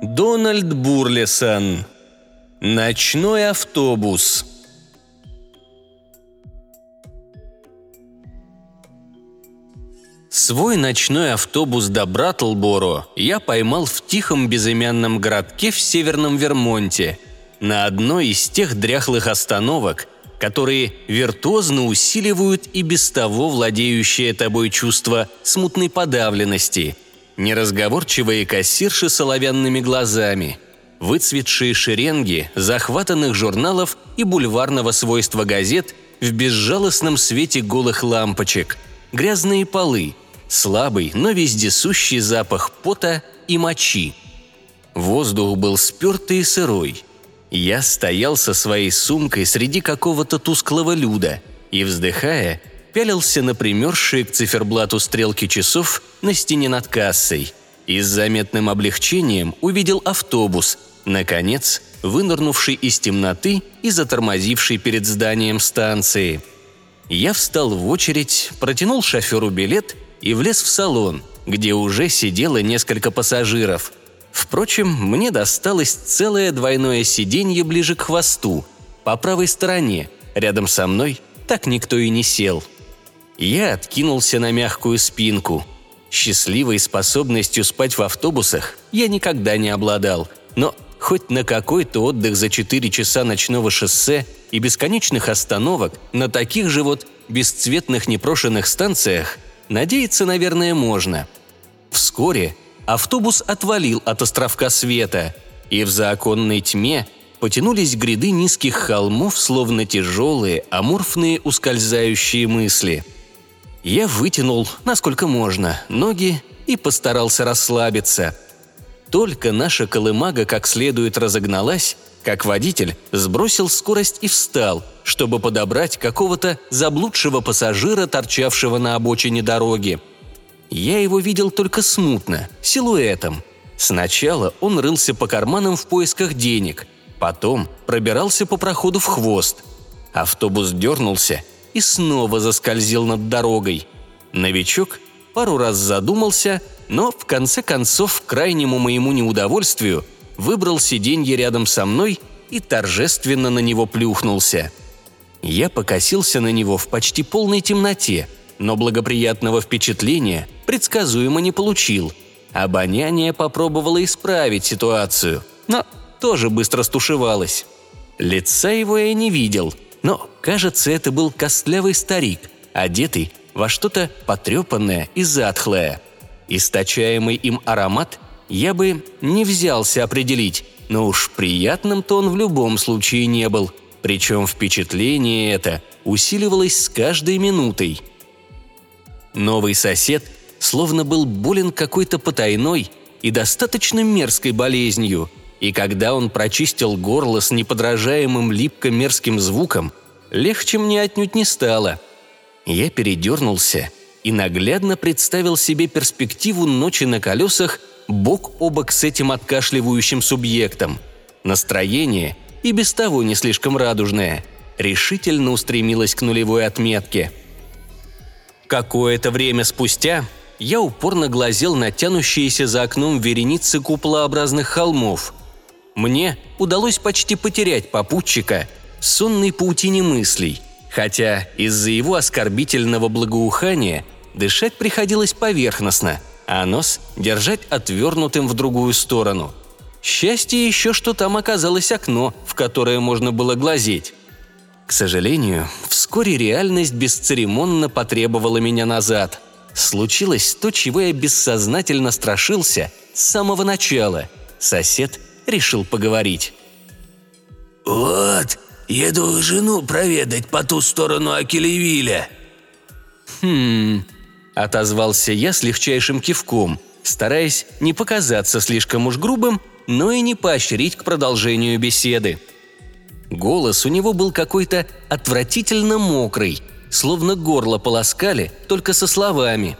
Дональд Бурлисон. Ночной автобус. Свой ночной автобус до Братлборо я поймал в тихом безымянном городке в северном Вермонте, на одной из тех дряхлых остановок, которые виртуозно усиливают и без того владеющее тобой чувство смутной подавленности, неразговорчивые кассирши с оловянными глазами, выцветшие шеренги захватанных журналов и бульварного свойства газет в безжалостном свете голых лампочек, грязные полы, слабый, но вездесущий запах пота и мочи. Воздух был спертый и сырой – я стоял со своей сумкой среди какого-то тусклого люда и, вздыхая, пялился на примерзшие к циферблату стрелки часов на стене над кассой и с заметным облегчением увидел автобус, наконец, вынырнувший из темноты и затормозивший перед зданием станции. Я встал в очередь, протянул шоферу билет и влез в салон, где уже сидело несколько пассажиров – Впрочем, мне досталось целое двойное сиденье ближе к хвосту, по правой стороне, рядом со мной так никто и не сел. Я откинулся на мягкую спинку. Счастливой способностью спать в автобусах я никогда не обладал, но хоть на какой-то отдых за 4 часа ночного шоссе и бесконечных остановок на таких же вот бесцветных непрошенных станциях надеяться, наверное, можно. Вскоре автобус отвалил от островка света, и в законной тьме потянулись гряды низких холмов, словно тяжелые, аморфные ускользающие мысли. Я вытянул, насколько можно, ноги и постарался расслабиться. Только наша колымага как следует разогналась, как водитель сбросил скорость и встал, чтобы подобрать какого-то заблудшего пассажира, торчавшего на обочине дороги – я его видел только смутно, силуэтом. Сначала он рылся по карманам в поисках денег, потом пробирался по проходу в хвост. Автобус дернулся и снова заскользил над дорогой. Новичок пару раз задумался, но в конце концов, к крайнему моему неудовольствию, выбрал сиденье рядом со мной и торжественно на него плюхнулся. Я покосился на него в почти полной темноте – но благоприятного впечатления предсказуемо не получил. Обоняние попробовало исправить ситуацию, но тоже быстро стушевалось. Лица его я не видел, но, кажется, это был костлявый старик, одетый во что-то потрепанное и затхлое. Источаемый им аромат я бы не взялся определить, но уж приятным-то он в любом случае не был, причем впечатление это усиливалось с каждой минутой – Новый сосед словно был болен какой-то потайной и достаточно мерзкой болезнью, и когда он прочистил горло с неподражаемым липко-мерзким звуком, легче мне отнюдь не стало. Я передернулся и наглядно представил себе перспективу ночи на колесах бок о бок с этим откашливающим субъектом. Настроение, и без того не слишком радужное, решительно устремилось к нулевой отметке – Какое-то время спустя я упорно глазел на тянущиеся за окном вереницы куполообразных холмов. Мне удалось почти потерять попутчика в сонной паутине мыслей, хотя из-за его оскорбительного благоухания дышать приходилось поверхностно, а нос держать отвернутым в другую сторону. Счастье еще, что там оказалось окно, в которое можно было глазеть. К сожалению, вскоре реальность бесцеремонно потребовала меня назад. Случилось то, чего я бессознательно страшился с самого начала. Сосед решил поговорить. «Вот, еду жену проведать по ту сторону Акелевиля». «Хм...» – отозвался я с легчайшим кивком, стараясь не показаться слишком уж грубым, но и не поощрить к продолжению беседы – Голос у него был какой-то отвратительно мокрый, словно горло полоскали, только со словами.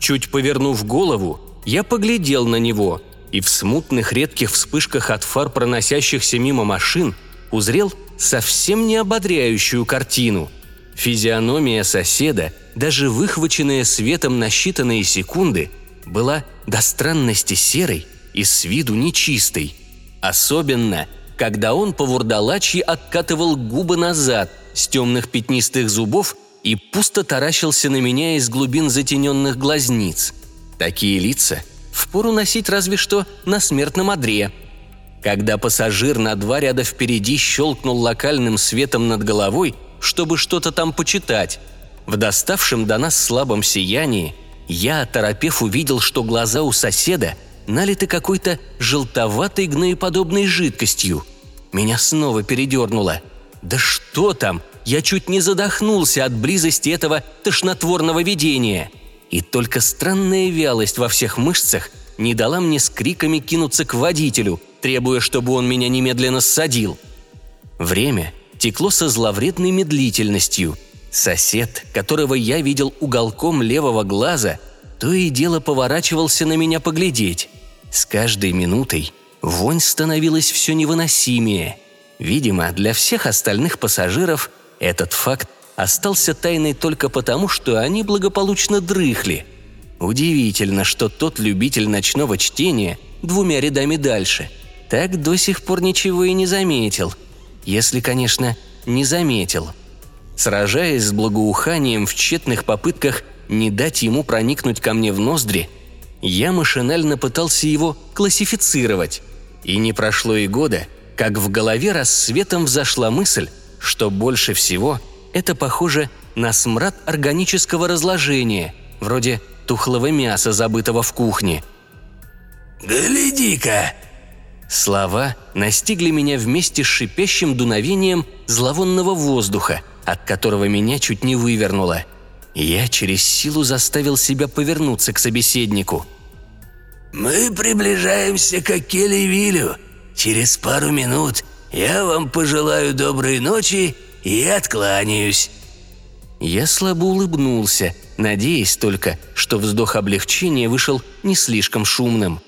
Чуть повернув голову, я поглядел на него и в смутных редких вспышках от фар проносящихся мимо машин узрел совсем не ободряющую картину. Физиономия соседа, даже выхваченная светом на считанные секунды, была до странности серой и с виду нечистый. Особенно, когда он по вурдалачьи откатывал губы назад с темных пятнистых зубов и пусто таращился на меня из глубин затененных глазниц. Такие лица впору носить разве что на смертном одре. Когда пассажир на два ряда впереди щелкнул локальным светом над головой, чтобы что-то там почитать, в доставшем до нас слабом сиянии я, торопев, увидел, что глаза у соседа налиты какой-то желтоватой гноеподобной жидкостью. Меня снова передернуло. Да что там? Я чуть не задохнулся от близости этого тошнотворного видения. И только странная вялость во всех мышцах не дала мне с криками кинуться к водителю, требуя, чтобы он меня немедленно ссадил. Время текло со зловредной медлительностью – Сосед, которого я видел уголком левого глаза, то и дело поворачивался на меня поглядеть. С каждой минутой вонь становилась все невыносимее. Видимо, для всех остальных пассажиров этот факт остался тайной только потому, что они благополучно дрыхли. Удивительно, что тот любитель ночного чтения двумя рядами дальше так до сих пор ничего и не заметил. Если, конечно, не заметил – Сражаясь с благоуханием в тщетных попытках не дать ему проникнуть ко мне в ноздри, я машинально пытался его классифицировать. И не прошло и года, как в голове рассветом взошла мысль, что больше всего это похоже на смрад органического разложения, вроде тухлого мяса, забытого в кухне. «Гляди-ка!» Слова настигли меня вместе с шипящим дуновением зловонного воздуха – от которого меня чуть не вывернуло. Я через силу заставил себя повернуться к собеседнику. «Мы приближаемся к Акелевилю. Через пару минут я вам пожелаю доброй ночи и откланяюсь». Я слабо улыбнулся, надеясь только, что вздох облегчения вышел не слишком шумным.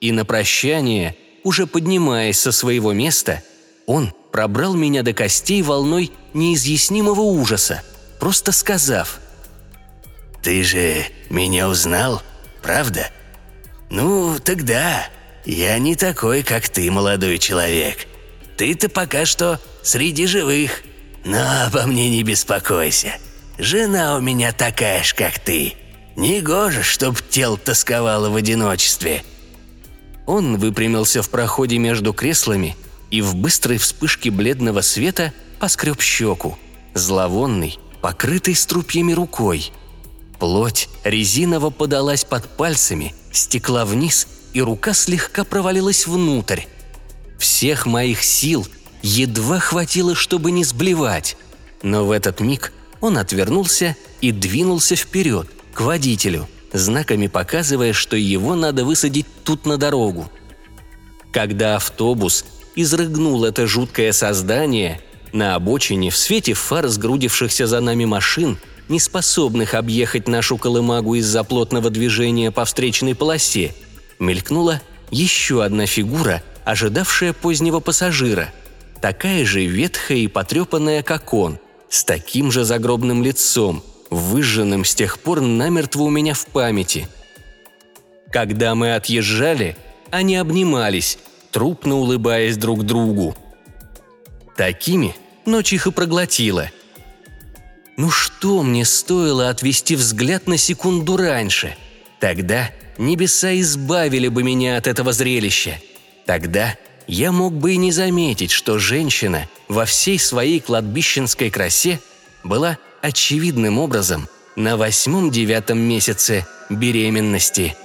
И на прощание, уже поднимаясь со своего места, он пробрал меня до костей волной неизъяснимого ужаса, просто сказав «Ты же меня узнал, правда? Ну, тогда я не такой, как ты, молодой человек. Ты-то пока что среди живых, но обо мне не беспокойся. Жена у меня такая ж, как ты. Негоже, чтоб тело тосковало в одиночестве». Он выпрямился в проходе между креслами и в быстрой вспышке бледного света поскреб щеку, зловонный, покрытый струпьями рукой. Плоть резиново подалась под пальцами, стекла вниз, и рука слегка провалилась внутрь. Всех моих сил едва хватило, чтобы не сблевать. Но в этот миг он отвернулся и двинулся вперед, к водителю, знаками показывая, что его надо высадить тут на дорогу. Когда автобус изрыгнул это жуткое создание, на обочине, в свете фар сгрудившихся за нами машин, не способных объехать нашу колымагу из-за плотного движения по встречной полосе, мелькнула еще одна фигура, ожидавшая позднего пассажира. Такая же ветхая и потрепанная, как он, с таким же загробным лицом, выжженным с тех пор намертво у меня в памяти. Когда мы отъезжали, они обнимались, трупно улыбаясь друг другу. Такими ночь их и проглотила. Ну что мне стоило отвести взгляд на секунду раньше? Тогда небеса избавили бы меня от этого зрелища. Тогда я мог бы и не заметить, что женщина во всей своей кладбищенской красе была очевидным образом на восьмом-девятом месяце беременности –